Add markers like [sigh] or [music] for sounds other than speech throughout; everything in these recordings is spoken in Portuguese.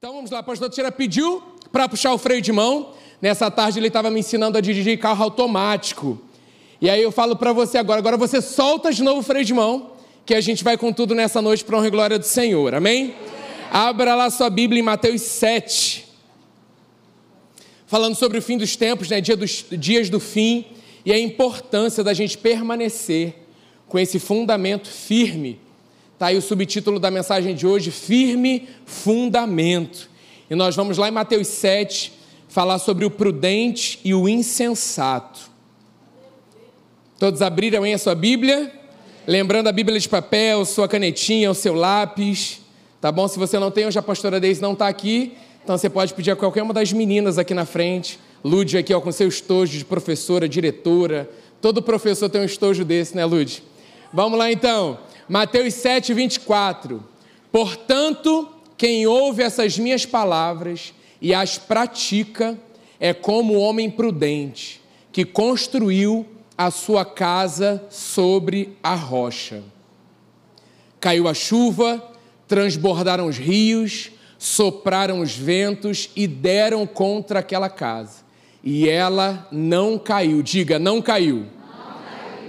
Então vamos lá, o pastor Teixeira pediu para puxar o freio de mão. Nessa tarde ele estava me ensinando a dirigir carro automático. E aí eu falo para você agora, agora você solta de novo o freio de mão, que a gente vai com tudo nessa noite para honra e glória do Senhor. Amém? Abra lá sua Bíblia em Mateus 7. Falando sobre o fim dos tempos, né? Dia dos, dias do fim e a importância da gente permanecer com esse fundamento firme Está aí o subtítulo da mensagem de hoje: Firme Fundamento. E nós vamos lá em Mateus 7 falar sobre o prudente e o insensato. Todos abriram aí a sua Bíblia? Lembrando a Bíblia de papel, sua canetinha, o seu lápis. Tá bom? Se você não tem, hoje a pastora Deise não está aqui. Então você pode pedir a qualquer uma das meninas aqui na frente. Lude aqui ó, com seu estojo de professora, diretora. Todo professor tem um estojo desse, né, Lude? Vamos lá então. Mateus 7, 24. Portanto, quem ouve essas minhas palavras e as pratica é como o homem prudente que construiu a sua casa sobre a rocha. Caiu a chuva, transbordaram os rios, sopraram os ventos e deram contra aquela casa. E ela não caiu. Diga, não caiu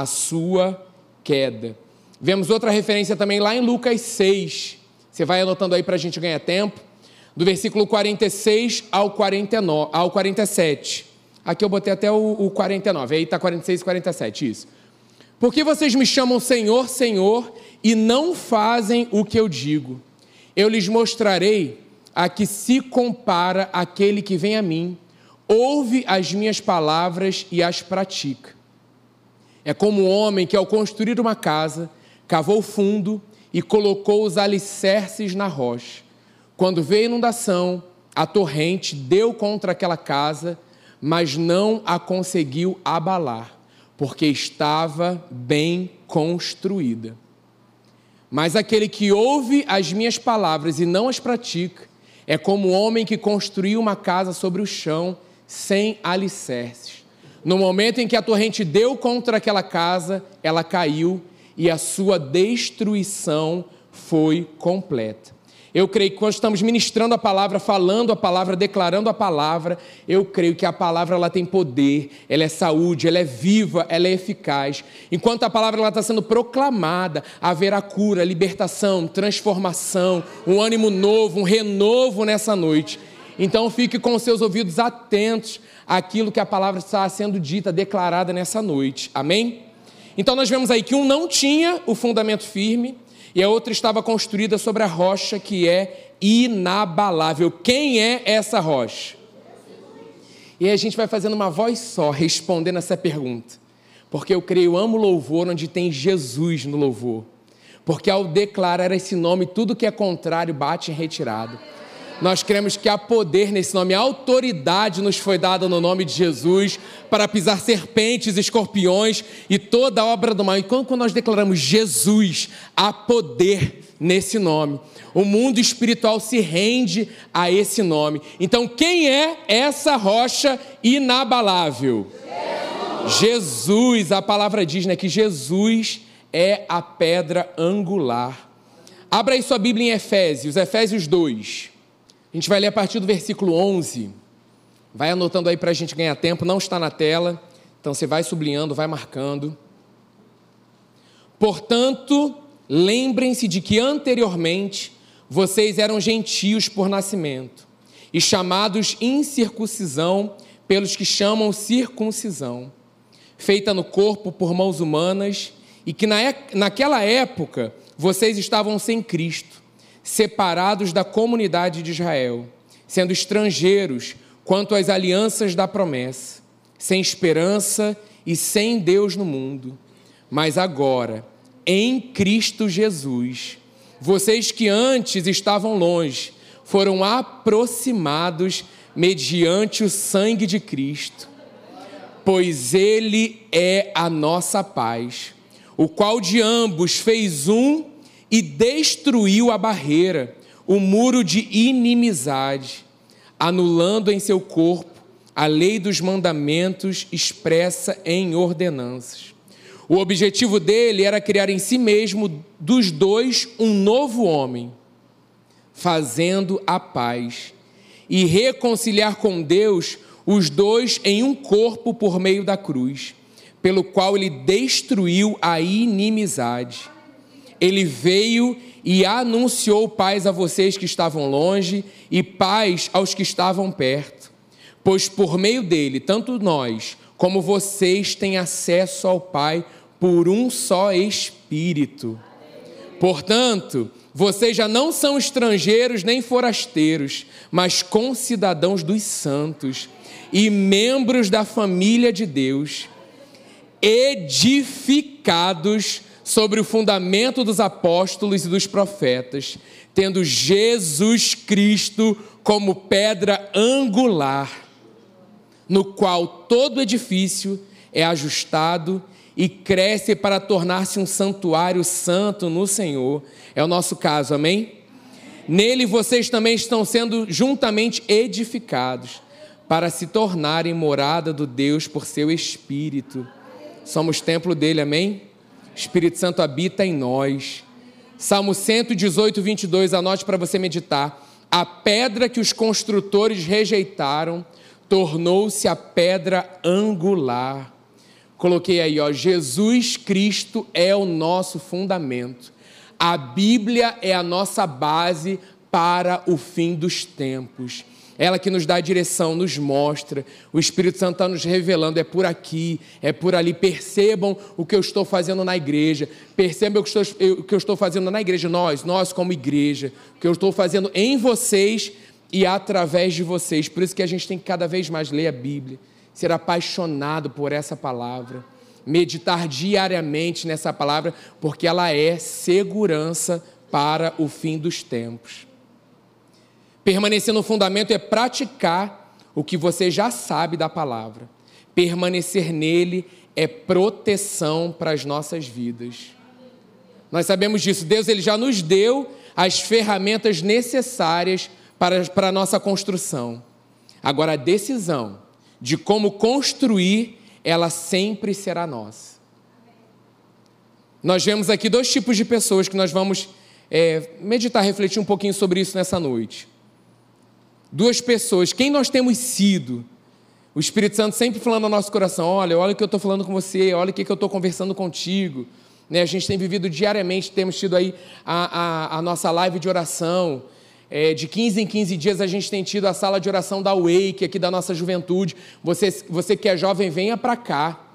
a sua queda. Vemos outra referência também lá em Lucas 6. Você vai anotando aí para a gente ganhar tempo. Do versículo 46 ao, 49, ao 47. Aqui eu botei até o, o 49, aí está 46 e 47, isso. Por que vocês me chamam Senhor, Senhor, e não fazem o que eu digo? Eu lhes mostrarei a que se compara aquele que vem a mim, ouve as minhas palavras e as pratica. É como um homem que, ao construir uma casa, cavou fundo e colocou os alicerces na rocha. Quando veio a inundação, a torrente deu contra aquela casa, mas não a conseguiu abalar, porque estava bem construída. Mas aquele que ouve as minhas palavras e não as pratica, é como o um homem que construiu uma casa sobre o chão sem alicerces. No momento em que a torrente deu contra aquela casa, ela caiu e a sua destruição foi completa. Eu creio que quando estamos ministrando a palavra, falando a palavra, declarando a palavra, eu creio que a palavra ela tem poder, ela é saúde, ela é viva, ela é eficaz. Enquanto a palavra ela está sendo proclamada, haverá cura, libertação, transformação, um ânimo novo, um renovo nessa noite. Então fique com seus ouvidos atentos àquilo que a palavra está sendo dita, declarada nessa noite. Amém? Então nós vemos aí que um não tinha o fundamento firme e a outra estava construída sobre a rocha que é inabalável. Quem é essa rocha? E a gente vai fazendo uma voz só, respondendo essa pergunta. Porque eu creio, amo louvor onde tem Jesus no louvor. Porque ao declarar esse nome, tudo que é contrário bate em retirada. Nós cremos que há poder nesse nome, a autoridade nos foi dada no nome de Jesus para pisar serpentes, escorpiões e toda obra do mal. E quando nós declaramos Jesus, há poder nesse nome. O mundo espiritual se rende a esse nome. Então, quem é essa rocha inabalável? Jesus, Jesus a palavra diz né, que Jesus é a pedra angular. Abra aí sua Bíblia em Efésios, Efésios 2. A gente vai ler a partir do versículo 11. Vai anotando aí para a gente ganhar tempo, não está na tela, então você vai sublinhando, vai marcando. Portanto, lembrem-se de que anteriormente vocês eram gentios por nascimento e chamados incircuncisão pelos que chamam circuncisão, feita no corpo por mãos humanas, e que na, naquela época vocês estavam sem Cristo separados da comunidade de Israel, sendo estrangeiros quanto às alianças da promessa, sem esperança e sem Deus no mundo. Mas agora, em Cristo Jesus, vocês que antes estavam longe, foram aproximados mediante o sangue de Cristo, pois Ele é a nossa paz, o qual de ambos fez um e destruiu a barreira, o muro de inimizade, anulando em seu corpo a lei dos mandamentos expressa em ordenanças. O objetivo dele era criar em si mesmo dos dois um novo homem, fazendo a paz e reconciliar com Deus os dois em um corpo por meio da cruz, pelo qual ele destruiu a inimizade. Ele veio e anunciou paz a vocês que estavam longe e paz aos que estavam perto, pois por meio dele, tanto nós como vocês têm acesso ao Pai por um só Espírito. Portanto, vocês já não são estrangeiros nem forasteiros, mas concidadãos dos santos e membros da família de Deus, edificados sobre o fundamento dos apóstolos e dos profetas, tendo Jesus Cristo como pedra angular, no qual todo edifício é ajustado e cresce para tornar-se um santuário santo no Senhor. É o nosso caso, amém? Nele vocês também estão sendo juntamente edificados para se tornarem morada do Deus por seu Espírito. Somos templo dele, amém? Espírito Santo habita em nós. Salmo 118, 22, anote para você meditar. A pedra que os construtores rejeitaram tornou-se a pedra angular. Coloquei aí, ó, Jesus Cristo é o nosso fundamento. A Bíblia é a nossa base para o fim dos tempos. Ela que nos dá a direção, nos mostra. O Espírito Santo está nos revelando: é por aqui, é por ali. Percebam o que eu estou fazendo na igreja. Percebam o que, estou, o que eu estou fazendo na igreja. Nós, nós como igreja. O que eu estou fazendo em vocês e através de vocês. Por isso que a gente tem que cada vez mais ler a Bíblia ser apaixonado por essa palavra, meditar diariamente nessa palavra, porque ela é segurança para o fim dos tempos. Permanecer no fundamento é praticar o que você já sabe da palavra. Permanecer nele é proteção para as nossas vidas. Nós sabemos disso. Deus ele já nos deu as ferramentas necessárias para, para a nossa construção. Agora, a decisão de como construir, ela sempre será nossa. Nós vemos aqui dois tipos de pessoas que nós vamos é, meditar, refletir um pouquinho sobre isso nessa noite. Duas pessoas, quem nós temos sido? O Espírito Santo sempre falando no nosso coração: olha, olha o que eu estou falando com você, olha o que eu estou conversando contigo. Né, a gente tem vivido diariamente, temos tido aí a, a, a nossa live de oração, é, de 15 em 15 dias a gente tem tido a sala de oração da Wake, aqui da nossa juventude. Você, você que é jovem, venha para cá.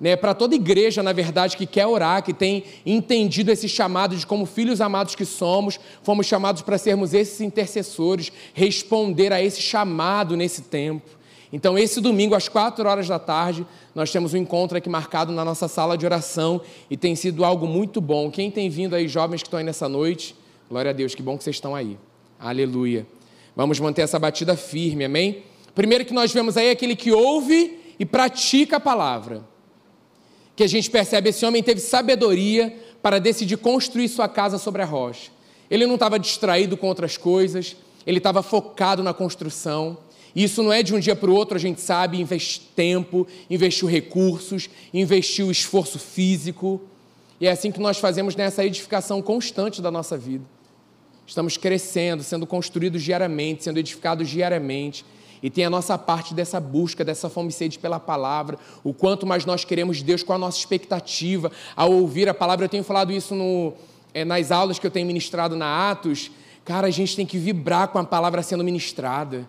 Né, para toda igreja, na verdade, que quer orar, que tem entendido esse chamado de como filhos amados que somos, fomos chamados para sermos esses intercessores, responder a esse chamado nesse tempo. Então, esse domingo, às quatro horas da tarde, nós temos um encontro aqui marcado na nossa sala de oração e tem sido algo muito bom. Quem tem vindo aí, jovens que estão aí nessa noite, glória a Deus, que bom que vocês estão aí. Aleluia. Vamos manter essa batida firme, amém? Primeiro que nós vemos aí é aquele que ouve e pratica a palavra. Que a gente percebe, esse homem teve sabedoria para decidir construir sua casa sobre a rocha. Ele não estava distraído com outras coisas, ele estava focado na construção. Isso não é de um dia para o outro, a gente sabe, investir tempo, investiu recursos, investiu esforço físico. E é assim que nós fazemos nessa edificação constante da nossa vida. Estamos crescendo, sendo construídos diariamente, sendo edificados diariamente. E tem a nossa parte dessa busca, dessa fome e sede pela palavra, o quanto mais nós queremos Deus, qual a nossa expectativa ao ouvir a palavra. Eu tenho falado isso no, é, nas aulas que eu tenho ministrado na Atos. Cara, a gente tem que vibrar com a palavra sendo ministrada.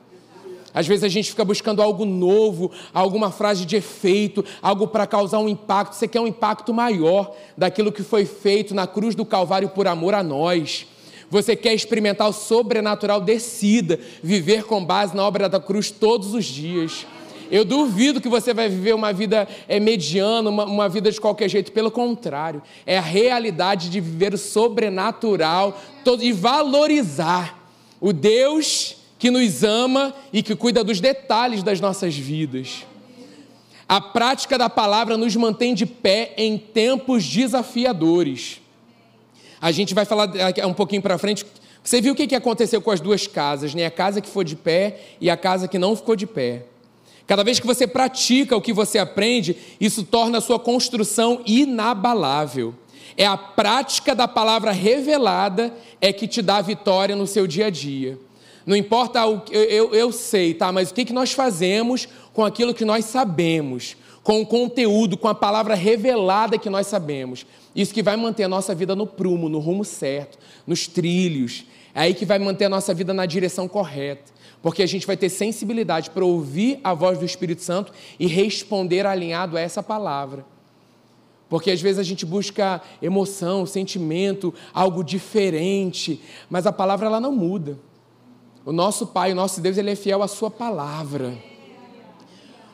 Às vezes a gente fica buscando algo novo, alguma frase de efeito, algo para causar um impacto. Você quer um impacto maior daquilo que foi feito na cruz do Calvário por amor a nós você quer experimentar o sobrenatural, decida viver com base na obra da cruz todos os dias. Eu duvido que você vai viver uma vida é, mediana, uma, uma vida de qualquer jeito. Pelo contrário, é a realidade de viver o sobrenatural todo, e valorizar o Deus que nos ama e que cuida dos detalhes das nossas vidas. A prática da palavra nos mantém de pé em tempos desafiadores. A gente vai falar um pouquinho para frente. Você viu o que aconteceu com as duas casas, né? A casa que foi de pé e a casa que não ficou de pé. Cada vez que você pratica o que você aprende, isso torna a sua construção inabalável. É a prática da palavra revelada é que te dá vitória no seu dia a dia. Não importa o que eu, eu, eu sei, tá? Mas o que, que nós fazemos com aquilo que nós sabemos, com o conteúdo, com a palavra revelada que nós sabemos. Isso que vai manter a nossa vida no prumo, no rumo certo, nos trilhos. É aí que vai manter a nossa vida na direção correta. Porque a gente vai ter sensibilidade para ouvir a voz do Espírito Santo e responder alinhado a essa palavra. Porque às vezes a gente busca emoção, sentimento, algo diferente, mas a palavra ela não muda. O nosso Pai, o nosso Deus, ele é fiel à sua palavra.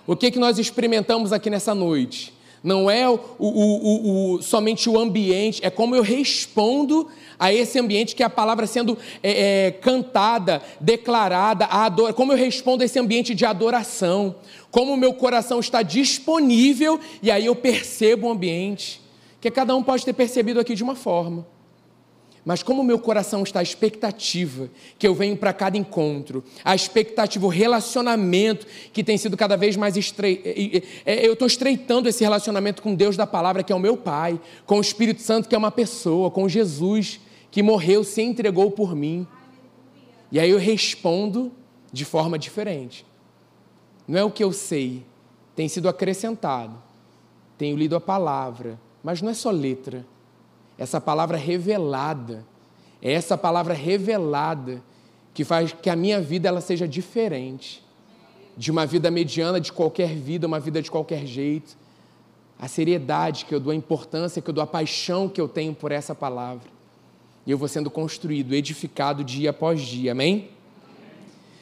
O que, que nós experimentamos aqui nessa noite? Não é o, o, o, somente o ambiente, é como eu respondo a esse ambiente que é a palavra sendo é, é, cantada, declarada, adora, como eu respondo a esse ambiente de adoração, como o meu coração está disponível e aí eu percebo o ambiente, que cada um pode ter percebido aqui de uma forma. Mas como meu coração está a expectativa que eu venho para cada encontro, a expectativa, o relacionamento que tem sido cada vez mais estreito. É, eu estou estreitando esse relacionamento com Deus da palavra, que é o meu Pai, com o Espírito Santo, que é uma pessoa, com Jesus, que morreu, se entregou por mim. E aí eu respondo de forma diferente. Não é o que eu sei, tem sido acrescentado. Tenho lido a palavra, mas não é só letra essa palavra revelada, é essa palavra revelada que faz que a minha vida ela seja diferente de uma vida mediana de qualquer vida, uma vida de qualquer jeito. A seriedade que eu dou, a importância que eu dou, a paixão que eu tenho por essa palavra. E eu vou sendo construído, edificado dia após dia. Amém?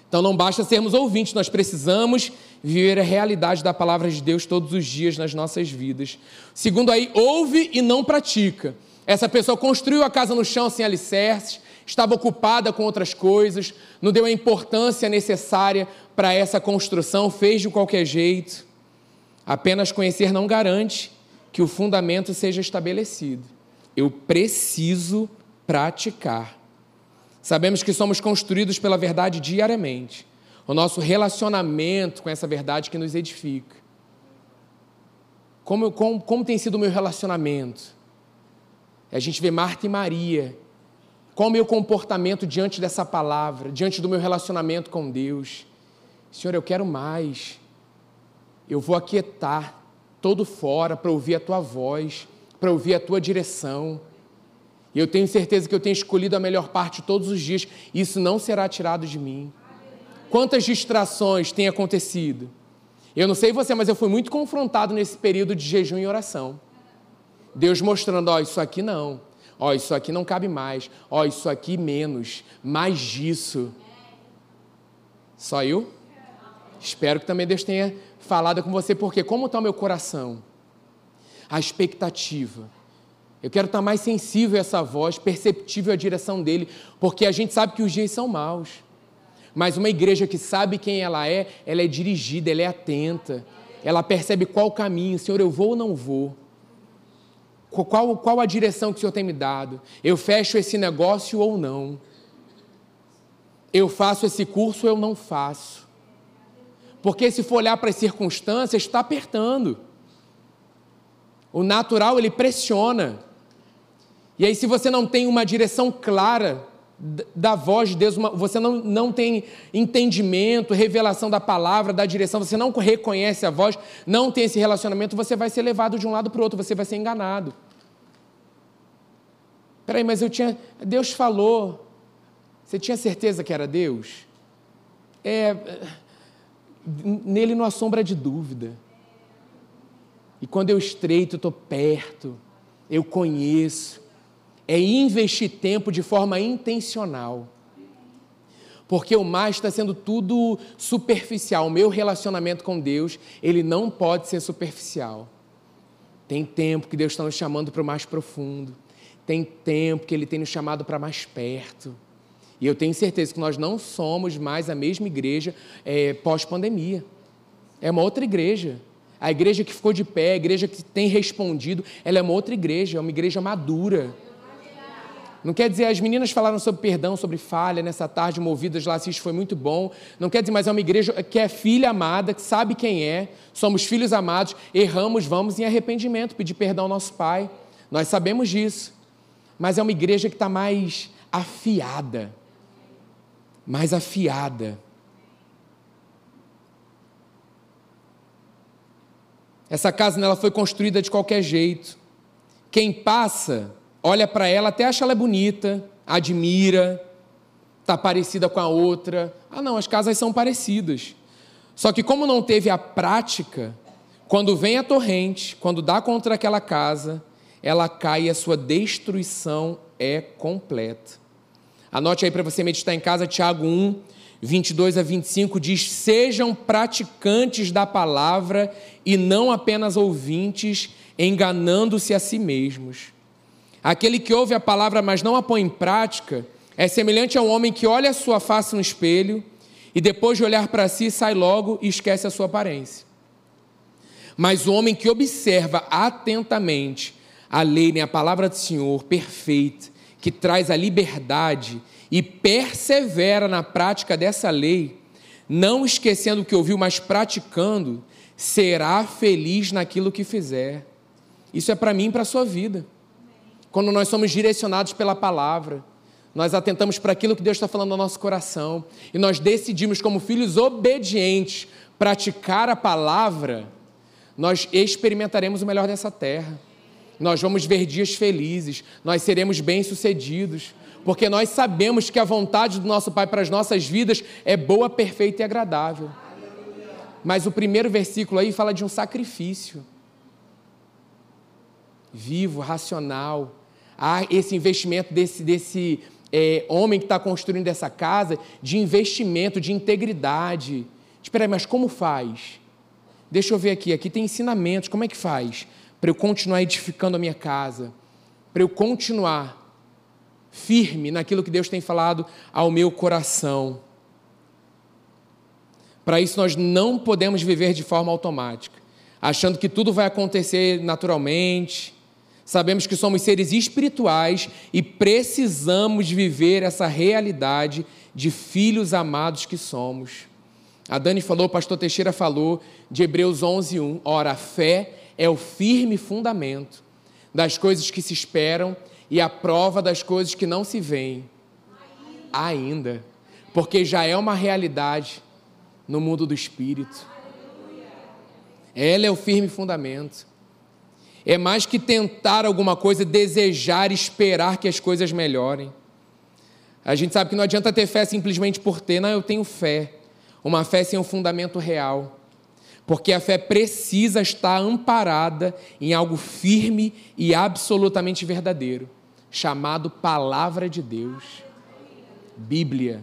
Então não basta sermos ouvintes, nós precisamos viver a realidade da palavra de Deus todos os dias nas nossas vidas. Segundo aí, ouve e não pratica. Essa pessoa construiu a casa no chão sem alicerces, estava ocupada com outras coisas, não deu a importância necessária para essa construção, fez de qualquer jeito. Apenas conhecer não garante que o fundamento seja estabelecido. Eu preciso praticar. Sabemos que somos construídos pela verdade diariamente. O nosso relacionamento com essa verdade que nos edifica. Como, como, como tem sido o meu relacionamento? A gente vê Marta e Maria. Qual o meu comportamento diante dessa palavra, diante do meu relacionamento com Deus? Senhor, eu quero mais. Eu vou aquietar todo fora para ouvir a tua voz, para ouvir a tua direção. E eu tenho certeza que eu tenho escolhido a melhor parte todos os dias. Isso não será tirado de mim. Quantas distrações têm acontecido? Eu não sei você, mas eu fui muito confrontado nesse período de jejum e oração. Deus mostrando, ó, isso aqui não. Ó, isso aqui não cabe mais. Ó, isso aqui menos. Mais disso. Só eu? Espero que também Deus tenha falado com você, porque como está o meu coração? A expectativa. Eu quero estar mais sensível a essa voz, perceptível à direção dele, porque a gente sabe que os dias são maus. Mas uma igreja que sabe quem ela é, ela é dirigida, ela é atenta, ela percebe qual o caminho, Senhor, eu vou ou não vou? Qual, qual a direção que o Senhor tem me dado? Eu fecho esse negócio ou não? Eu faço esse curso ou eu não faço? Porque se for olhar para as circunstâncias, está apertando. O natural, ele pressiona. E aí, se você não tem uma direção clara da voz de Deus, você não, não tem entendimento, revelação da palavra, da direção, você não reconhece a voz, não tem esse relacionamento, você vai ser levado de um lado para o outro, você vai ser enganado. Peraí, mas eu tinha. Deus falou. Você tinha certeza que era Deus? É. Nele não há sombra de dúvida. E quando eu estreito, estou perto, eu conheço. É investir tempo de forma intencional. Porque o mais está sendo tudo superficial. O meu relacionamento com Deus, ele não pode ser superficial. Tem tempo que Deus está nos chamando para o mais profundo. Tem tempo que Ele tem nos chamado para mais perto. E eu tenho certeza que nós não somos mais a mesma igreja é, pós-pandemia. É uma outra igreja. A igreja que ficou de pé, a igreja que tem respondido, ela é uma outra igreja, é uma igreja madura. Não quer dizer, as meninas falaram sobre perdão, sobre falha nessa tarde, movidas lá, isso foi muito bom. Não quer dizer, mas é uma igreja que é filha amada, que sabe quem é, somos filhos amados, erramos, vamos em arrependimento, pedir perdão ao nosso Pai. Nós sabemos disso. Mas é uma igreja que está mais afiada. Mais afiada. Essa casa ela foi construída de qualquer jeito. Quem passa olha para ela, até acha ela bonita, admira, está parecida com a outra. Ah, não, as casas são parecidas. Só que, como não teve a prática, quando vem a torrente, quando dá contra aquela casa, ela cai e a sua destruição é completa. Anote aí para você meditar em casa, Tiago 1, 22 a 25 diz: Sejam praticantes da palavra e não apenas ouvintes, enganando-se a si mesmos. Aquele que ouve a palavra, mas não a põe em prática, é semelhante a um homem que olha a sua face no espelho e depois de olhar para si sai logo e esquece a sua aparência. Mas o homem que observa atentamente a lei, nem a palavra do Senhor perfeita, que traz a liberdade e persevera na prática dessa lei, não esquecendo o que ouviu, mas praticando, será feliz naquilo que fizer. Isso é para mim e para a sua vida quando nós somos direcionados pela palavra, nós atentamos para aquilo que Deus está falando no nosso coração e nós decidimos, como filhos obedientes, praticar a palavra, nós experimentaremos o melhor dessa terra. Nós vamos ver dias felizes, nós seremos bem-sucedidos, porque nós sabemos que a vontade do nosso Pai para as nossas vidas é boa, perfeita e agradável. Mas o primeiro versículo aí fala de um sacrifício vivo, racional, há esse investimento desse, desse é, homem que está construindo essa casa, de investimento, de integridade. Espera aí, mas como faz? Deixa eu ver aqui, aqui tem ensinamentos, como é que faz? Para eu continuar edificando a minha casa, para eu continuar firme naquilo que Deus tem falado ao meu coração. Para isso, nós não podemos viver de forma automática, achando que tudo vai acontecer naturalmente, Sabemos que somos seres espirituais e precisamos viver essa realidade de filhos amados que somos. A Dani falou, o pastor Teixeira falou de Hebreus 11, 1. Ora, a fé é o firme fundamento das coisas que se esperam e a prova das coisas que não se veem. Ainda. Porque já é uma realidade no mundo do espírito. Ela é o firme fundamento. É mais que tentar alguma coisa, desejar, esperar que as coisas melhorem. A gente sabe que não adianta ter fé simplesmente por ter, não, eu tenho fé. Uma fé sem um fundamento real. Porque a fé precisa estar amparada em algo firme e absolutamente verdadeiro, chamado Palavra de Deus. Bíblia.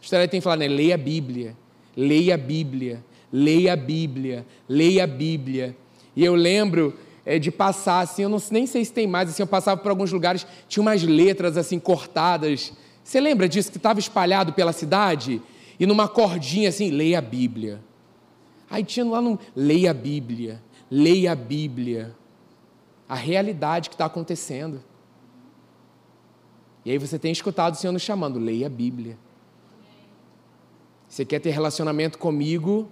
A história tem que falar, né? Leia a Bíblia, leia a Bíblia, leia a Bíblia, leia a Bíblia. E eu lembro é, de passar assim, eu não, nem sei se tem mais, assim, eu passava por alguns lugares, tinha umas letras assim cortadas. Você lembra disso que estava espalhado pela cidade? E numa cordinha assim, leia a Bíblia. Aí tinha lá no leia a Bíblia, leia a Bíblia. A realidade que está acontecendo. E aí você tem escutado o Senhor nos chamando, leia a Bíblia. Você quer ter relacionamento comigo?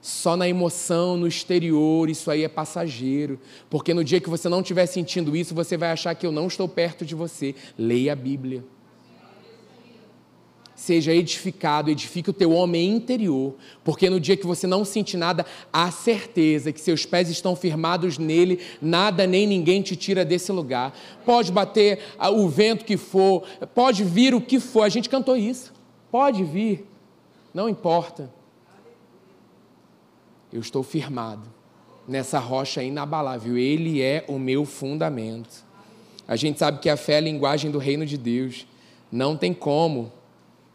Só na emoção, no exterior, isso aí é passageiro. Porque no dia que você não estiver sentindo isso, você vai achar que eu não estou perto de você. Leia a Bíblia. Seja edificado, edifique o teu homem interior, porque no dia que você não sentir nada, há certeza que seus pés estão firmados nele, nada nem ninguém te tira desse lugar. Pode bater o vento que for, pode vir o que for, a gente cantou isso. Pode vir, não importa eu estou firmado nessa rocha inabalável. Ele é o meu fundamento. A gente sabe que a fé é a linguagem do reino de Deus. Não tem como,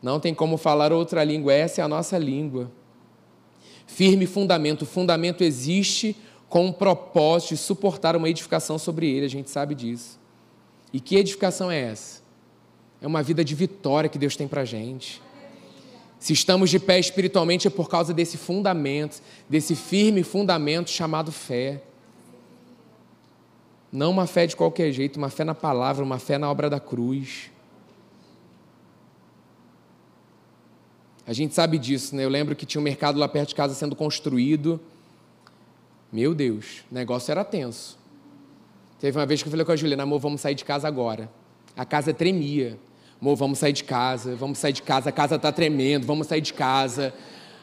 não tem como falar outra língua, essa é a nossa língua. Firme fundamento. O fundamento existe com o propósito de suportar uma edificação sobre ele, a gente sabe disso. E que edificação é essa? É uma vida de vitória que Deus tem para gente. Se estamos de pé espiritualmente é por causa desse fundamento, desse firme fundamento chamado fé. Não uma fé de qualquer jeito, uma fé na palavra, uma fé na obra da cruz. A gente sabe disso, né? Eu lembro que tinha um mercado lá perto de casa sendo construído. Meu Deus, o negócio era tenso. Teve uma vez que eu falei com a Juliana, amor, vamos sair de casa agora. A casa tremia. Amor, vamos sair de casa, vamos sair de casa, a casa está tremendo, vamos sair de casa.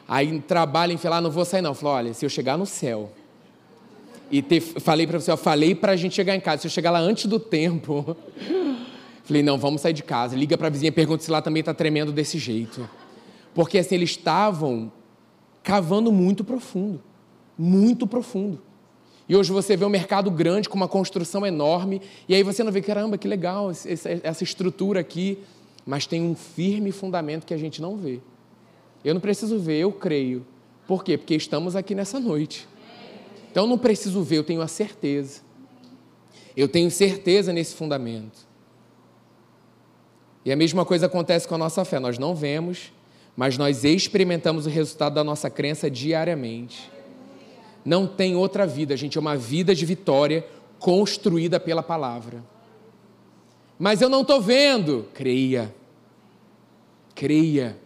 Aí trabalho, enfim, lá, não vou sair não. Falei, olha, se eu chegar no céu e falei para você, eu falei para a gente chegar em casa, se eu chegar lá antes do tempo, [laughs] falei, não, vamos sair de casa. Liga para a vizinha, pergunta se lá também está tremendo desse jeito. Porque assim, eles estavam cavando muito profundo, muito profundo. E hoje você vê um mercado grande com uma construção enorme, e aí você não vê, caramba, que legal essa estrutura aqui, mas tem um firme fundamento que a gente não vê. Eu não preciso ver, eu creio. Por quê? Porque estamos aqui nessa noite. Então eu não preciso ver, eu tenho a certeza. Eu tenho certeza nesse fundamento. E a mesma coisa acontece com a nossa fé. Nós não vemos, mas nós experimentamos o resultado da nossa crença diariamente. Não tem outra vida, gente, é uma vida de vitória construída pela palavra. Mas eu não estou vendo. Creia. Creia.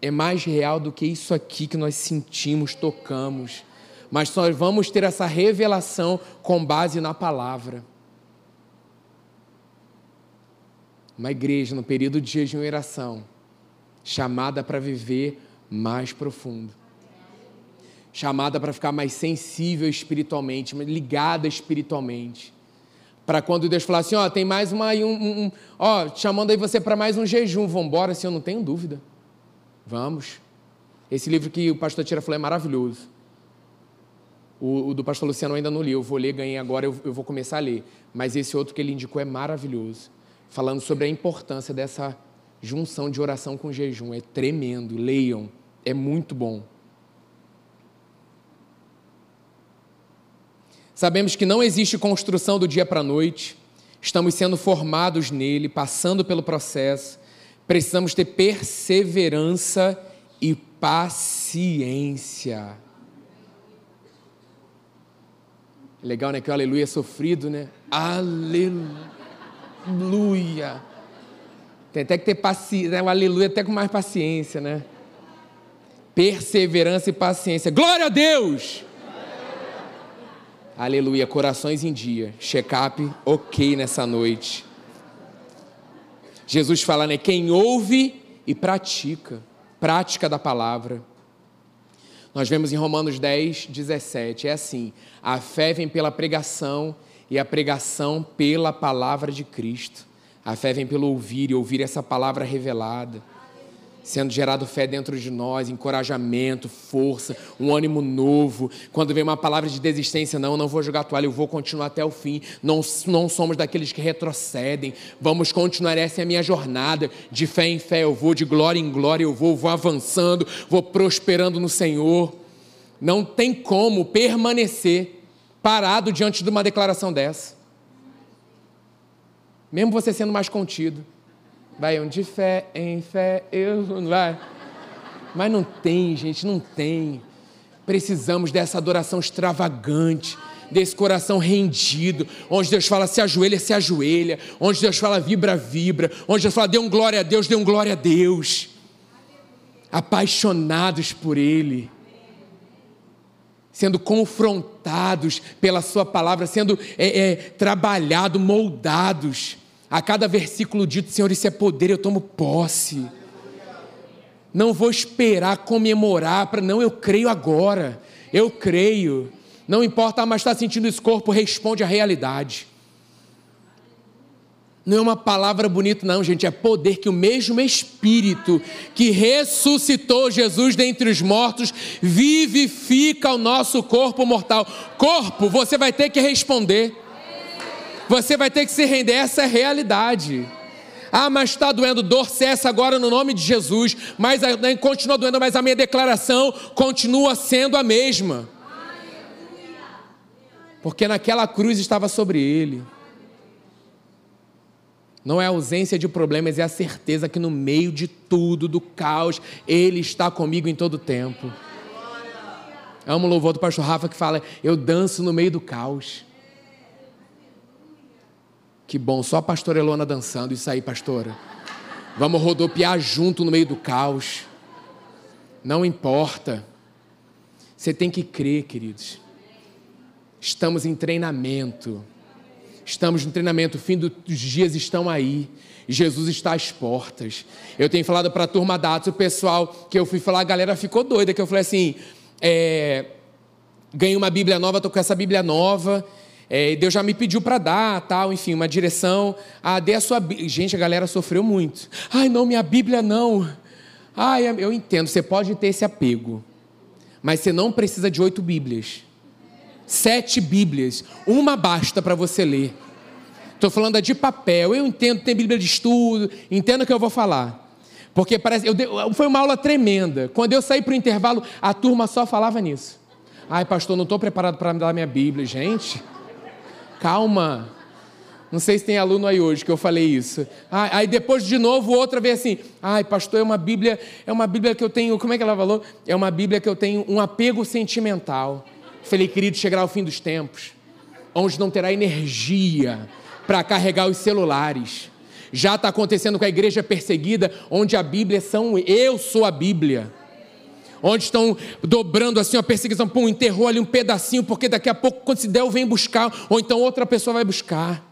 É mais real do que isso aqui que nós sentimos, tocamos. Mas nós vamos ter essa revelação com base na palavra. Uma igreja no período de jejum e oração chamada para viver mais profundo. Chamada para ficar mais sensível espiritualmente, ligada espiritualmente. Para quando Deus falar assim, ó, tem mais uma um, um ó, chamando aí você para mais um jejum, vamos embora, assim, eu não tenho dúvida. Vamos. Esse livro que o pastor Tira falou é maravilhoso. O, o, do pastor Luciano eu ainda não li, eu vou ler, ganhei agora, eu, eu vou começar a ler. Mas esse outro que ele indicou é maravilhoso. Falando sobre a importância dessa junção de oração com jejum. É tremendo. Leiam. É muito bom. Sabemos que não existe construção do dia para a noite. Estamos sendo formados nele, passando pelo processo. Precisamos ter perseverança e paciência. Legal, né? Que o aleluia é sofrido, né? Aleluia. Tem até que ter paciência, né? o aleluia até com mais paciência, né? Perseverança e paciência. Glória a Deus! Aleluia, corações em dia. Check-up ok nessa noite. Jesus fala, né? Quem ouve e pratica. Prática da palavra. Nós vemos em Romanos 10, 17. É assim: a fé vem pela pregação e a pregação pela palavra de Cristo. A fé vem pelo ouvir e ouvir essa palavra revelada, sendo gerado fé dentro de nós, encorajamento, força, um ânimo novo. Quando vem uma palavra de desistência, não, não vou jogar a toalha, eu vou continuar até o fim. Não, não somos daqueles que retrocedem. Vamos continuar, essa é a minha jornada. De fé em fé eu vou, de glória em glória eu vou, vou avançando, vou prosperando no Senhor. Não tem como permanecer parado diante de uma declaração dessa. Mesmo você sendo mais contido. Vai de fé em fé, eu [laughs] vai. Mas não tem, gente, não tem. Precisamos dessa adoração extravagante, desse coração rendido, onde Deus fala se ajoelha, se ajoelha, onde Deus fala vibra, vibra, onde Deus fala dê um glória a Deus, dê um glória a Deus. Apaixonados por Ele sendo confrontados pela Sua palavra, sendo é, é, trabalhados, moldados. A cada versículo dito, Senhor, isso é poder, eu tomo posse. Não vou esperar comemorar para não, eu creio agora. Eu creio. Não importa, mas está sentindo esse corpo, responde à realidade. Não é uma palavra bonita, não, gente. É poder que o mesmo Espírito que ressuscitou Jesus dentre os mortos vivifica o nosso corpo mortal. Corpo, você vai ter que responder. Você vai ter que se render, essa a realidade. Ah, mas está doendo, dor cessa agora no nome de Jesus. Mas né, continua doendo, mas a minha declaração continua sendo a mesma. Porque naquela cruz estava sobre ele. Não é a ausência de problemas, é a certeza que no meio de tudo, do caos, Ele está comigo em todo tempo. Amo o louvor do pastor Rafa que fala: Eu danço no meio do caos. Que bom, só a pastora Elona dançando. Isso aí, pastora. Vamos rodopiar junto no meio do caos. Não importa. Você tem que crer, queridos. Estamos em treinamento. Estamos no treinamento, o fim dos dias estão aí. Jesus está às portas. Eu tenho falado para a turma da Atos, o pessoal que eu fui falar, a galera ficou doida, que eu falei assim: é, ganhei uma Bíblia nova, estou com essa Bíblia nova. É, Deus já me pediu para dar, tal, enfim, uma direção. Ah, dê a sua Bíblia. Gente, a galera sofreu muito. Ai, não, minha Bíblia não. Ai, eu entendo, você pode ter esse apego, mas você não precisa de oito Bíblias sete Bíblias, uma basta para você ler. Estou falando de papel. Eu entendo, tem Bíblia de estudo, entendo o que eu vou falar. Porque parece. Eu, foi uma aula tremenda. Quando eu saí para o intervalo, a turma só falava nisso. Ai, pastor, não estou preparado para dar minha Bíblia. Gente, calma. Não sei se tem aluno aí hoje que eu falei isso. aí depois de novo outra vez assim, ai pastor, é uma Bíblia, é uma Bíblia que eu tenho, como é que ela falou? É uma Bíblia que eu tenho um apego sentimental. Falei, querido, chegará o fim dos tempos, onde não terá energia para carregar os celulares. Já está acontecendo com a igreja perseguida, onde a Bíblia são eu sou a Bíblia. Onde estão dobrando assim a perseguição, pum, enterrou ali um pedacinho, porque daqui a pouco, quando se der, vem buscar, ou então outra pessoa vai buscar.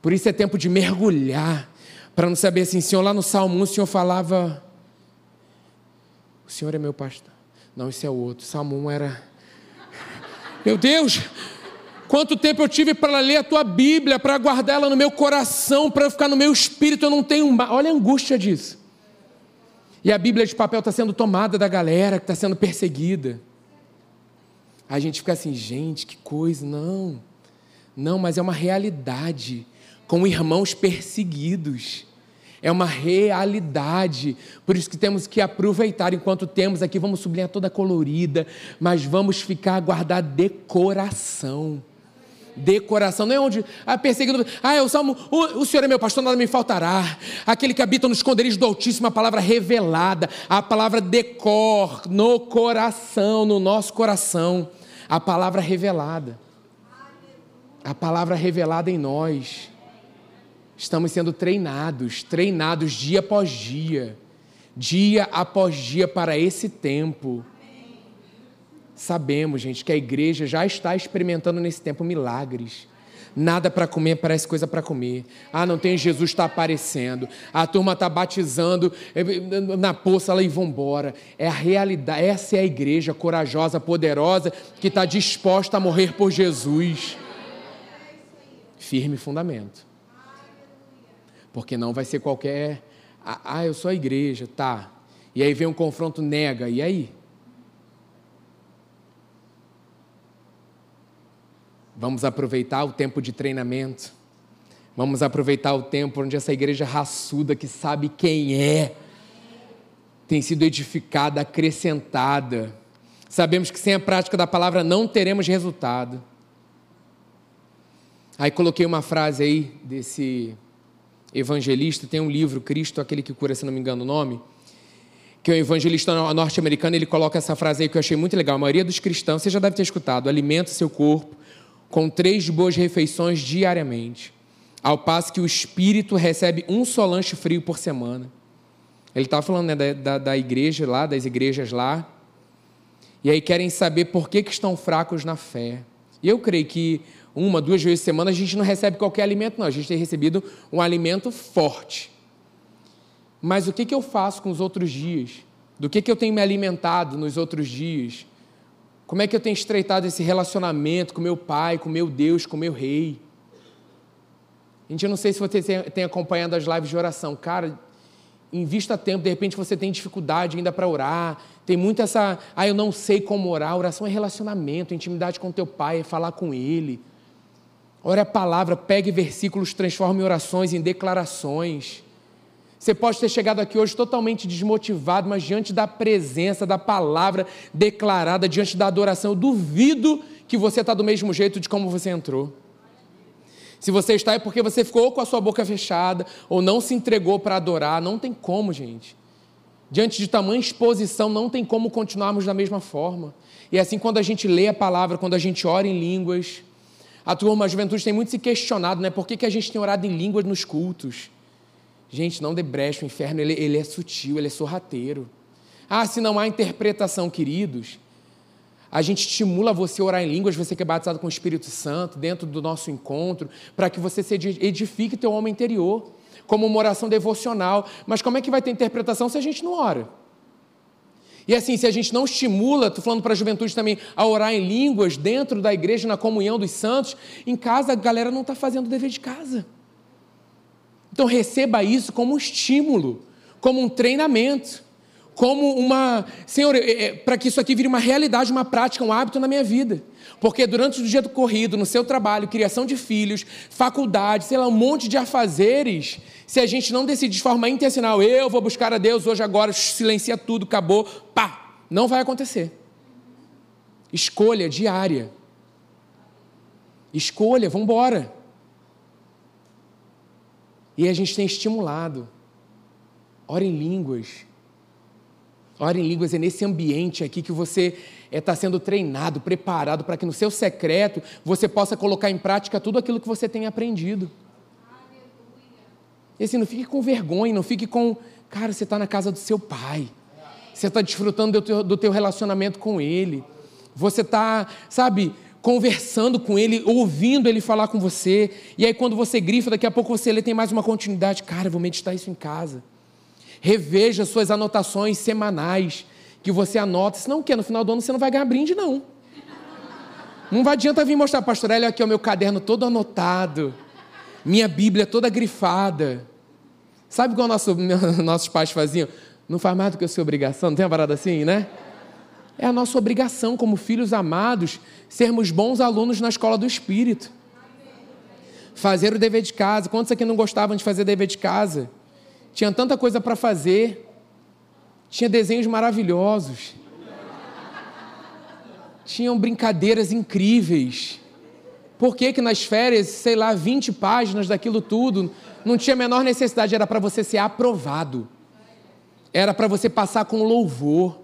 Por isso é tempo de mergulhar, para não saber assim, Senhor, lá no Salmo 1, o Senhor falava, o Senhor é meu pastor. Não, esse é o outro. Salmo 1 era [laughs] meu Deus, quanto tempo eu tive para ler a tua Bíblia, para guardar ela no meu coração, para ficar no meu espírito, eu não tenho. Olha a angústia disso. E a Bíblia de papel está sendo tomada da galera que está sendo perseguida. A gente fica assim, gente, que coisa, não. Não, mas é uma realidade, com irmãos perseguidos é uma realidade. Por isso que temos que aproveitar enquanto temos aqui, vamos sublinhar toda colorida, mas vamos ficar a guardar decoração. Decoração, não é onde a perseguido, ah, é o salmo, o, o Senhor é meu pastor, nada me faltará. Aquele que habita no esconderijo do Altíssimo, a palavra revelada, a palavra decor no coração, no nosso coração, a palavra revelada. A palavra revelada em nós. Estamos sendo treinados, treinados dia após dia, dia após dia para esse tempo. Sabemos, gente, que a igreja já está experimentando nesse tempo milagres. Nada para comer parece coisa para comer. Ah, não tem Jesus está aparecendo. A turma está batizando eh, na poça lá e vão embora. É a realidade. Essa é a igreja corajosa, poderosa, que está disposta a morrer por Jesus. Firme fundamento. Porque não vai ser qualquer. Ah, eu sou a igreja, tá. E aí vem um confronto, nega, e aí? Vamos aproveitar o tempo de treinamento. Vamos aproveitar o tempo onde essa igreja raçuda que sabe quem é tem sido edificada, acrescentada. Sabemos que sem a prática da palavra não teremos resultado. Aí coloquei uma frase aí desse evangelista, tem um livro, Cristo, aquele que cura, se não me engano o nome, que é um evangelista norte-americano, ele coloca essa frase aí que eu achei muito legal. A maioria dos cristãos, você já deve ter escutado, alimenta seu corpo com três boas refeições diariamente, ao passo que o espírito recebe um só lanche frio por semana. Ele está falando né, da, da, da, igreja lá, das igrejas lá, e aí querem saber por que, que estão fracos na fé. E eu creio que uma, duas vezes por semana, a gente não recebe qualquer alimento, não. A gente tem recebido um alimento forte. Mas o que, que eu faço com os outros dias? Do que, que eu tenho me alimentado nos outros dias? Como é que eu tenho estreitado esse relacionamento com meu pai, com meu Deus, com meu rei? Gente, eu não sei se você tem acompanhado as lives de oração. Cara, invista tempo, de repente você tem dificuldade ainda para orar, tem muito essa, ah, eu não sei como orar. Oração é relacionamento, intimidade com teu pai, é falar com ele. Ore a palavra, pegue versículos, transforme orações em declarações. Você pode ter chegado aqui hoje totalmente desmotivado, mas diante da presença, da palavra declarada, diante da adoração, eu duvido que você está do mesmo jeito de como você entrou. Se você está é porque você ficou com a sua boca fechada ou não se entregou para adorar. Não tem como, gente. Diante de tamanha exposição, não tem como continuarmos da mesma forma. E é assim, quando a gente lê a palavra, quando a gente ora em línguas, a turma, a juventude tem muito se questionado, né? Por que, que a gente tem orado em línguas nos cultos? Gente, não debreche, o inferno ele, ele é sutil, ele é sorrateiro. Ah, se não há interpretação, queridos, a gente estimula você a orar em línguas, você que é batizado com o Espírito Santo, dentro do nosso encontro, para que você se edifique teu homem interior, como uma oração devocional. Mas como é que vai ter interpretação se a gente não ora? E assim, se a gente não estimula, estou falando para a juventude também, a orar em línguas dentro da igreja, na comunhão dos santos, em casa a galera não está fazendo o dever de casa. Então receba isso como um estímulo, como um treinamento como uma. Senhor, é, é, para que isso aqui vire uma realidade, uma prática, um hábito na minha vida. Porque durante o dia do corrido, no seu trabalho, criação de filhos, faculdade, sei lá, um monte de afazeres, se a gente não decidir de forma intencional, eu vou buscar a Deus hoje, agora, silencia tudo, acabou, pá, não vai acontecer. Escolha diária. Escolha, vamos embora. E a gente tem estimulado. Ora em línguas Ora em línguas é nesse ambiente aqui que você está é, sendo treinado, preparado para que no seu secreto você possa colocar em prática tudo aquilo que você tem aprendido. E assim, não fique com vergonha, não fique com. Cara, você está na casa do seu pai. Você está desfrutando do teu, do teu relacionamento com ele. Você está, sabe, conversando com ele, ouvindo ele falar com você. E aí, quando você grifa, daqui a pouco você lê, tem mais uma continuidade. Cara, vou meditar isso em casa. Reveja suas anotações semanais que você anota, senão o quê? No final do ano você não vai ganhar brinde, não. Não vai adianta vir mostrar, pastor, olha aqui o meu caderno todo anotado, minha Bíblia toda grifada. Sabe igual nosso, [laughs] nossos pais faziam? Não faz mais do que a sua obrigação, não tem uma parada assim, né? É a nossa obrigação, como filhos amados, sermos bons alunos na escola do Espírito. Fazer o dever de casa. Quantos aqui não gostavam de fazer dever de casa? tinha tanta coisa para fazer, tinha desenhos maravilhosos, tinham brincadeiras incríveis. Por que, que nas férias, sei lá, 20 páginas daquilo tudo, não tinha a menor necessidade, era para você ser aprovado, era para você passar com louvor,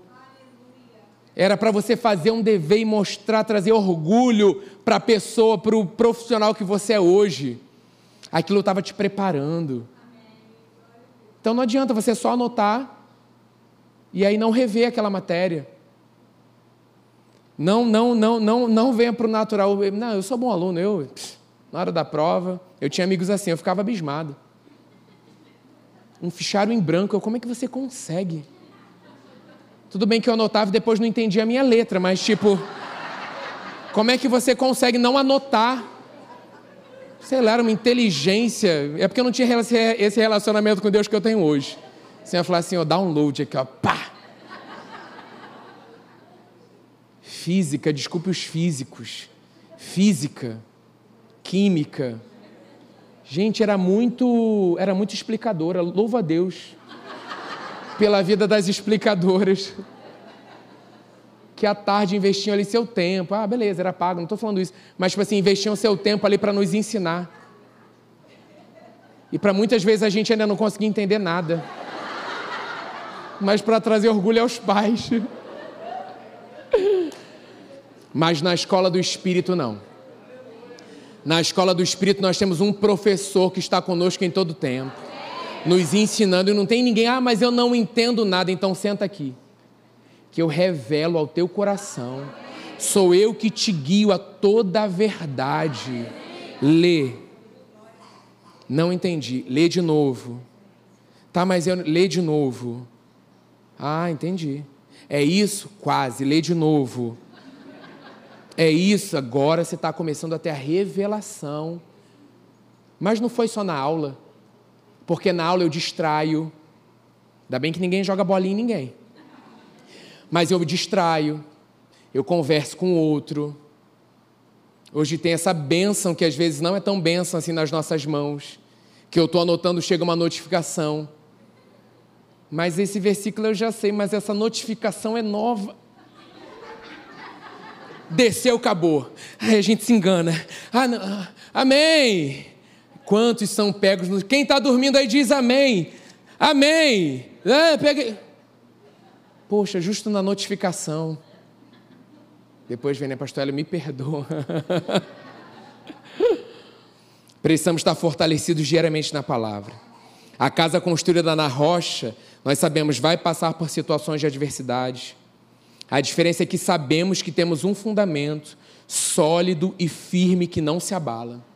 era para você fazer um dever e mostrar, trazer orgulho para a pessoa, para o profissional que você é hoje. Aquilo estava te preparando. Então não adianta você só anotar e aí não rever aquela matéria. Não, não, não, não, não venha para o natural. Não, eu sou bom aluno, eu na hora da prova, eu tinha amigos assim, eu ficava abismado. Um fichário em branco, eu, como é que você consegue? Tudo bem que eu anotava e depois não entendia a minha letra, mas tipo, como é que você consegue não anotar sei lá, uma inteligência. É porque eu não tinha esse relacionamento com Deus que eu tenho hoje. Você ia falar assim, ó, download aqui, ó, pá. Física, desculpe os físicos. Física, química. Gente, era muito, era muito explicadora. Louva a Deus pela vida das explicadoras que à tarde investiam ali seu tempo. Ah, beleza, era pago, não estou falando isso. Mas, tipo assim, investiam seu tempo ali para nos ensinar. E para muitas vezes a gente ainda não conseguia entender nada. Mas para trazer orgulho aos pais. Mas na escola do Espírito, não. Na escola do Espírito, nós temos um professor que está conosco em todo tempo, nos ensinando, e não tem ninguém, ah, mas eu não entendo nada, então senta aqui que eu revelo ao teu coração. Sou eu que te guio a toda a verdade. Lê. Não entendi. Lê de novo. Tá, mas eu lê de novo. Ah, entendi. É isso? Quase. Lê de novo. É isso, agora você está começando a ter a revelação. Mas não foi só na aula. Porque na aula eu distraio. Ainda bem que ninguém joga bolinha em ninguém mas eu me distraio, eu converso com outro. Hoje tem essa bênção que às vezes não é tão bênção assim nas nossas mãos, que eu estou anotando, chega uma notificação. Mas esse versículo eu já sei, mas essa notificação é nova. Desceu, acabou. Aí a gente se engana. Ah, não. Ah, amém. Quantos são pegos no. Quem está dormindo aí diz amém. Amém. É. Poxa, justo na notificação. Depois vem, né, pastor? Ela me perdoa. [laughs] Precisamos estar fortalecidos diariamente na palavra. A casa construída na rocha, nós sabemos, vai passar por situações de adversidade. A diferença é que sabemos que temos um fundamento sólido e firme que não se abala.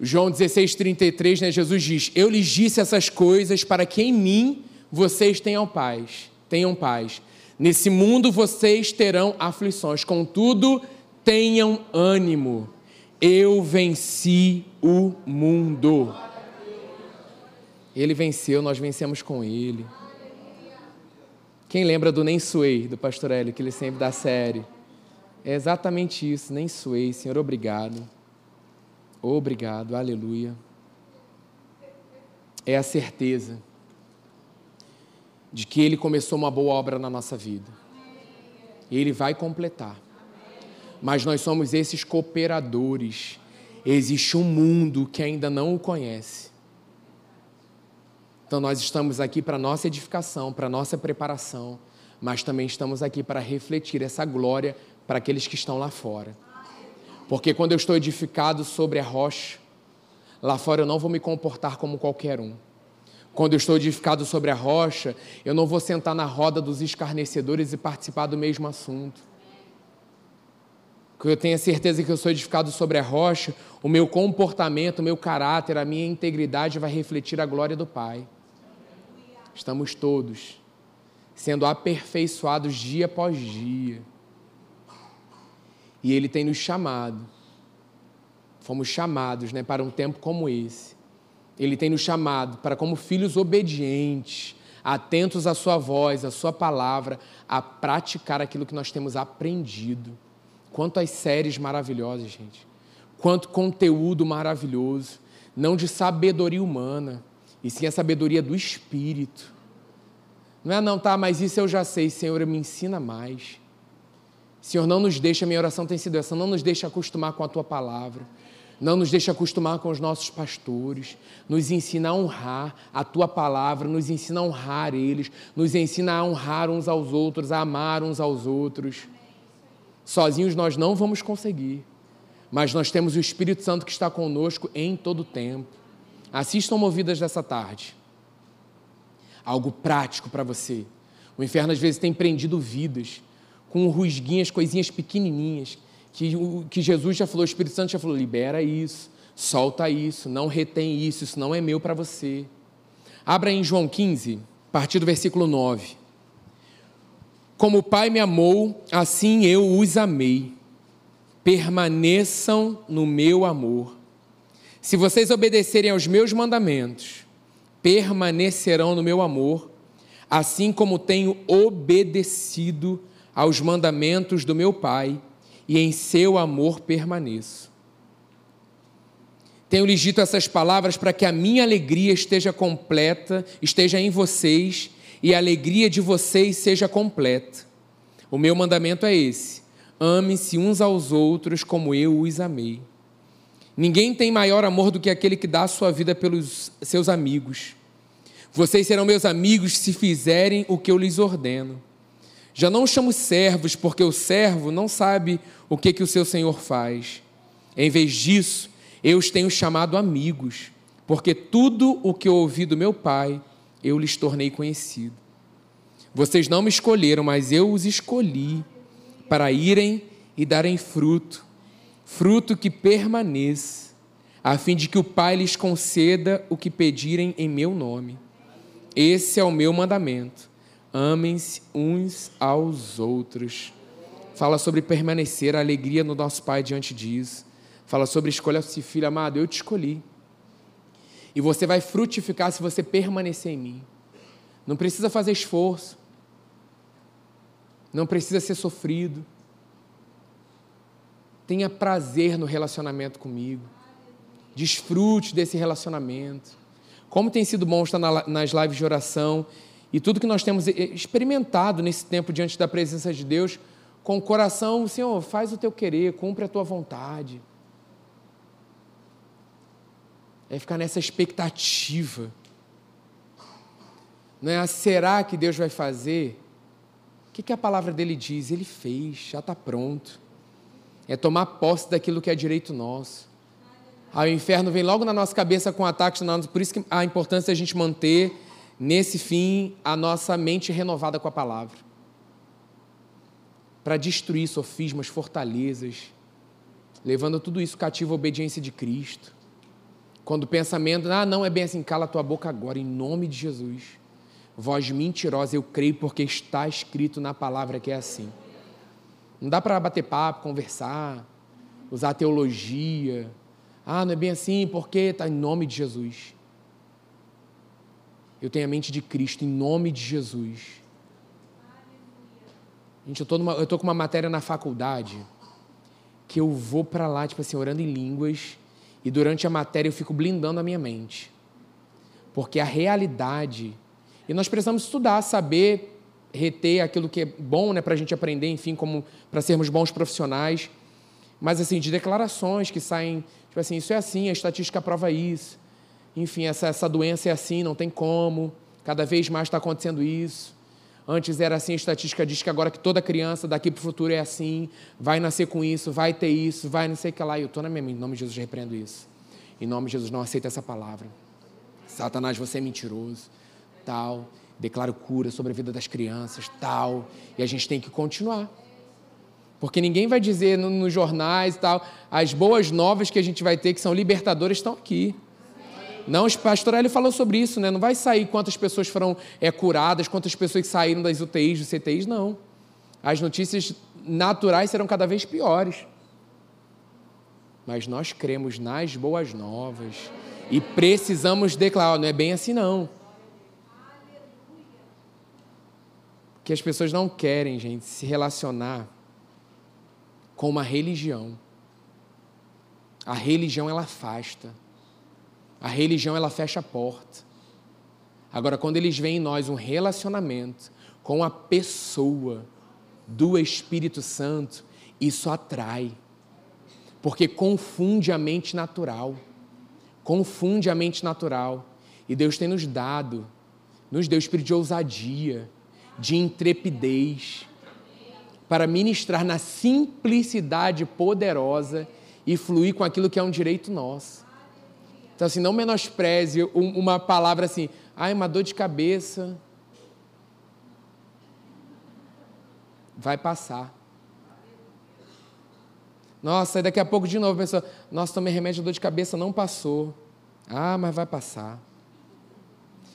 João 16, 33, né, Jesus diz: Eu lhes disse essas coisas para que em mim vocês tenham paz. Tenham paz. Nesse mundo vocês terão aflições, contudo, tenham ânimo. Eu venci o mundo. Ele venceu, nós vencemos com ele. Quem lembra do Nem Suei, do pastor Hélio, que ele sempre dá série? É exatamente isso, Nem Suei. Senhor, obrigado. Obrigado, aleluia. É a certeza de que Ele começou uma boa obra na nossa vida. E Ele vai completar. Mas nós somos esses cooperadores. Existe um mundo que ainda não o conhece. Então nós estamos aqui para nossa edificação, para nossa preparação, mas também estamos aqui para refletir essa glória para aqueles que estão lá fora. Porque quando eu estou edificado sobre a rocha, lá fora eu não vou me comportar como qualquer um. Quando eu estou edificado sobre a rocha, eu não vou sentar na roda dos escarnecedores e participar do mesmo assunto. Porque eu tenho a certeza que eu sou edificado sobre a rocha, o meu comportamento, o meu caráter, a minha integridade vai refletir a glória do Pai. Estamos todos sendo aperfeiçoados dia após dia. E Ele tem nos chamado, fomos chamados né, para um tempo como esse. Ele tem nos chamado para, como filhos obedientes, atentos à Sua voz, à Sua palavra, a praticar aquilo que nós temos aprendido. Quantas séries maravilhosas, gente. Quanto conteúdo maravilhoso. Não de sabedoria humana, e sim a sabedoria do Espírito. Não é, não, tá, mas isso eu já sei, Senhor, me ensina mais. Senhor, não nos deixa, minha oração tem sido essa, não nos deixa acostumar com a tua palavra, não nos deixa acostumar com os nossos pastores, nos ensina a honrar a tua palavra, nos ensina a honrar eles, nos ensina a honrar uns aos outros, a amar uns aos outros. Sozinhos nós não vamos conseguir, mas nós temos o Espírito Santo que está conosco em todo o tempo. Assistam Movidas dessa tarde. Algo prático para você. O inferno às vezes tem prendido vidas com rusguinhas, coisinhas pequenininhas, que, que Jesus já falou, o Espírito Santo já falou, libera isso, solta isso, não retém isso, isso não é meu para você. Abra em João 15, a partir do versículo 9. Como o Pai me amou, assim eu os amei. Permaneçam no meu amor. Se vocês obedecerem aos meus mandamentos, permanecerão no meu amor, assim como tenho obedecido aos mandamentos do meu Pai, e em seu amor permaneço. Tenho-lhes dito essas palavras para que a minha alegria esteja completa, esteja em vocês, e a alegria de vocês seja completa. O meu mandamento é esse: ame-se uns aos outros como eu os amei. Ninguém tem maior amor do que aquele que dá a sua vida pelos seus amigos. Vocês serão meus amigos se fizerem o que eu lhes ordeno. Já não chamo servos, porque o servo não sabe o que, que o seu senhor faz. Em vez disso, eu os tenho chamado amigos, porque tudo o que eu ouvi do meu Pai, eu lhes tornei conhecido. Vocês não me escolheram, mas eu os escolhi para irem e darem fruto, fruto que permaneça, a fim de que o Pai lhes conceda o que pedirem em meu nome. Esse é o meu mandamento Amem-se uns aos outros. Fala sobre permanecer, a alegria no nosso Pai diante disso. Fala sobre escolha-se, filho amado, eu te escolhi. E você vai frutificar se você permanecer em mim. Não precisa fazer esforço. Não precisa ser sofrido. Tenha prazer no relacionamento comigo. Desfrute desse relacionamento. Como tem sido bom estar nas lives de oração e tudo que nós temos experimentado nesse tempo diante da presença de Deus, com o coração, Senhor, faz o teu querer, cumpre a tua vontade. É ficar nessa expectativa. Não é? Será que Deus vai fazer? O que, que a palavra dele diz? Ele fez, já está pronto. É tomar posse daquilo que é direito nosso. Aí o inferno vem logo na nossa cabeça com ataques, por isso que a importância é a gente manter nesse fim a nossa mente renovada com a palavra. Para destruir sofismas, fortalezas, levando tudo isso cativo à obediência de Cristo. Quando o pensamento, ah, não é bem assim, cala tua boca agora, em nome de Jesus. Voz mentirosa, eu creio porque está escrito na palavra que é assim. Não dá para bater papo, conversar, usar teologia. Ah, não é bem assim, porque está em nome de Jesus. Eu tenho a mente de Cristo em nome de Jesus. Gente, eu estou com uma matéria na faculdade que eu vou para lá, tipo assim, orando em línguas, e durante a matéria eu fico blindando a minha mente. Porque a realidade e nós precisamos estudar, saber reter aquilo que é bom né, para a gente aprender, enfim, como para sermos bons profissionais. Mas, assim, de declarações que saem, tipo assim, isso é assim, a estatística prova isso. Enfim, essa, essa doença é assim, não tem como. Cada vez mais está acontecendo isso. Antes era assim, a estatística diz que agora que toda criança daqui para o futuro é assim, vai nascer com isso, vai ter isso, vai não sei o que lá. E eu estou na minha mente, em nome de Jesus, repreendo isso. Em nome de Jesus, não aceita essa palavra. Satanás, você é mentiroso tal, declaro cura sobre a vida das crianças, tal, e a gente tem que continuar. Porque ninguém vai dizer nos no jornais e tal, as boas novas que a gente vai ter, que são libertadoras, estão aqui. Não, o pastor ele falou sobre isso, né? Não vai sair quantas pessoas foram é, curadas, quantas pessoas saíram das UTIs, dos CTIs, não. As notícias naturais serão cada vez piores. Mas nós cremos nas boas novas e precisamos declarar, não é bem assim não. que as pessoas não querem, gente, se relacionar com uma religião. A religião ela afasta. A religião ela fecha a porta. Agora, quando eles veem em nós um relacionamento com a pessoa do Espírito Santo, isso atrai. Porque confunde a mente natural. Confunde a mente natural. E Deus tem nos dado, nos deu espírito de ousadia, de intrepidez, para ministrar na simplicidade poderosa e fluir com aquilo que é um direito nosso. Então, assim, não menospreze uma palavra assim, ai, uma dor de cabeça. Vai passar. Nossa, daqui a pouco de novo a pessoa, nossa, tomei remédio de dor de cabeça, não passou. Ah, mas vai passar.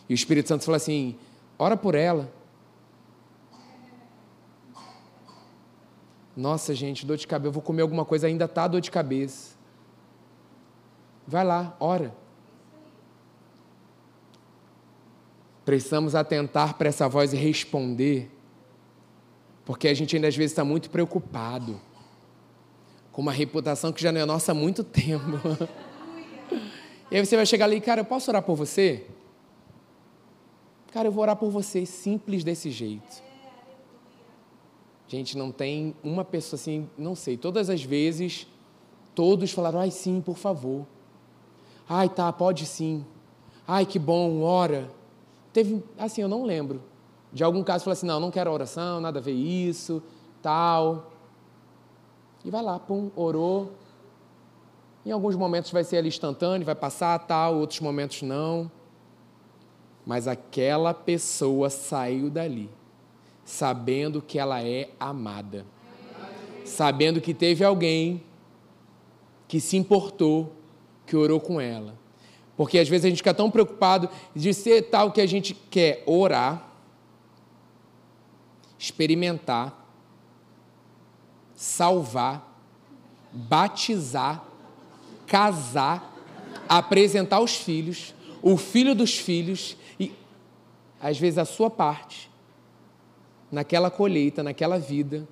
E o Espírito Santo falou assim: ora por ela. Nossa, gente, dor de cabeça, eu vou comer alguma coisa, ainda está dor de cabeça. Vai lá, ora. Precisamos atentar para essa voz e responder, porque a gente ainda às vezes está muito preocupado com uma reputação que já não é nossa há muito tempo. [laughs] e aí você vai chegar ali, cara, eu posso orar por você? Cara, eu vou orar por você, simples desse jeito. Gente, não tem uma pessoa assim, não sei, todas as vezes, todos falaram, ai sim, por favor. Ai, tá, pode sim. Ai, que bom, ora. Teve, assim, eu não lembro. De algum caso, falou assim, não, não quero oração, nada a ver isso, tal. E vai lá, pum, orou. Em alguns momentos vai ser ali instantâneo, vai passar, tal, outros momentos não. Mas aquela pessoa saiu dali sabendo que ela é amada, sabendo que teve alguém que se importou, que orou com ela. Porque às vezes a gente fica tão preocupado de ser tal que a gente quer orar, experimentar, salvar, batizar, casar, apresentar os filhos, o filho dos filhos e às vezes a sua parte naquela colheita, naquela vida,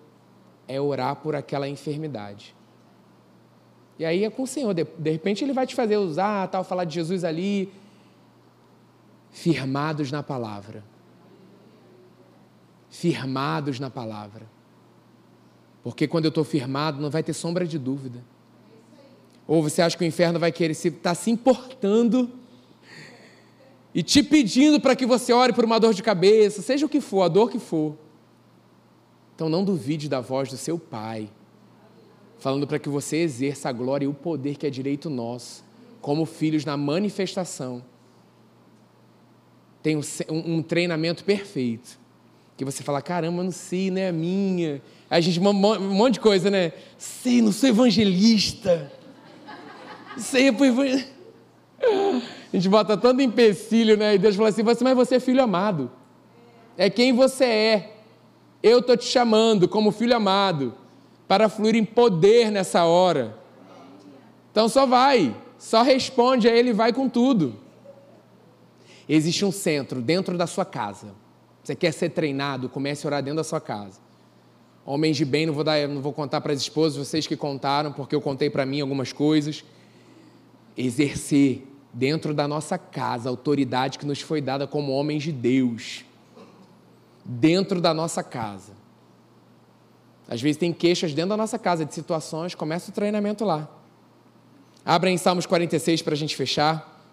é orar por aquela enfermidade. E aí é com o Senhor. De, de repente Ele vai te fazer usar, tal, falar de Jesus ali. Firmados na palavra. Firmados na palavra. Porque quando eu estou firmado, não vai ter sombra de dúvida. Ou você acha que o inferno vai querer se tá se importando e te pedindo para que você ore por uma dor de cabeça, seja o que for, a dor que for. Então não duvide da voz do seu Pai, falando para que você exerça a glória e o poder que é direito nosso, como filhos na manifestação. Tem um, um treinamento perfeito, que você fala, caramba, não sei, não é a minha. Aí a gente, um monte de coisa, né? Sei, não sou evangelista. Sei, evangelista. A gente bota tanto empecilho, né? E Deus fala assim, mas você é filho amado. É quem você é. Eu estou te chamando como filho amado para fluir em poder nessa hora. Então só vai, só responde a Ele, vai com tudo. Existe um centro dentro da sua casa. Você quer ser treinado, comece a orar dentro da sua casa. Homens de bem, não vou, dar, não vou contar para as esposas, vocês que contaram, porque eu contei para mim algumas coisas. Exercer dentro da nossa casa a autoridade que nos foi dada como homens de Deus dentro da nossa casa. Às vezes tem queixas dentro da nossa casa de situações, começa o treinamento lá. Abra em Salmos 46 para a gente fechar.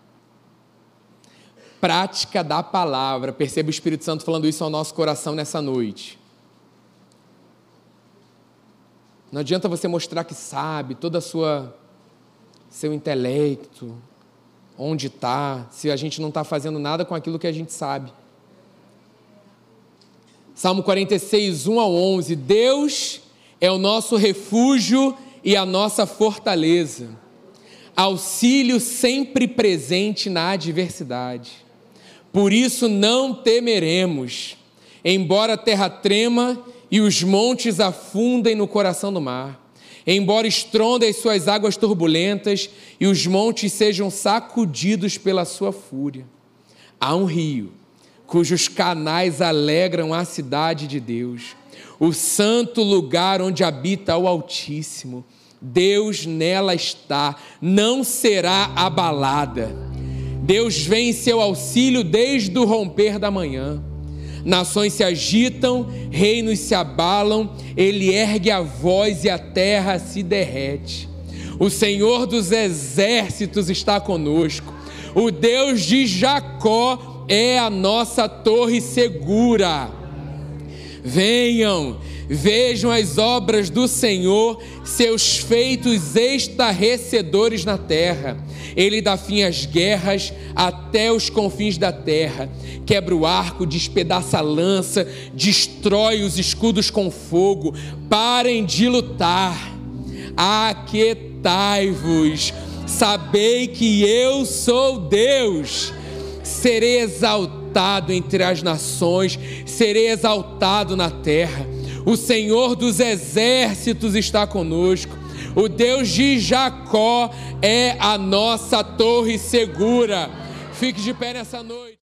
Prática da palavra. Perceba o Espírito Santo falando isso ao nosso coração nessa noite. Não adianta você mostrar que sabe toda a sua seu intelecto, onde está, se a gente não está fazendo nada com aquilo que a gente sabe. Salmo 46, 1 ao 11. Deus é o nosso refúgio e a nossa fortaleza, auxílio sempre presente na adversidade. Por isso não temeremos, embora a terra trema e os montes afundem no coração do mar, embora estrondem as suas águas turbulentas e os montes sejam sacudidos pela sua fúria. Há um rio cujos canais alegram a cidade de Deus, o santo lugar onde habita o Altíssimo. Deus nela está, não será abalada. Deus vem em seu auxílio desde o romper da manhã. Nações se agitam, reinos se abalam, ele ergue a voz e a terra se derrete. O Senhor dos exércitos está conosco, o Deus de Jacó é a nossa torre segura. Venham, vejam as obras do Senhor, seus feitos estarrecedores na terra. Ele dá fim às guerras até os confins da terra. Quebra o arco, despedaça a lança, destrói os escudos com fogo. Parem de lutar. Aquietai-vos. Sabei que eu sou Deus serei exaltado entre as nações, serei exaltado na terra. O Senhor dos exércitos está conosco. O Deus de Jacó é a nossa torre segura. Fique de pé nessa noite.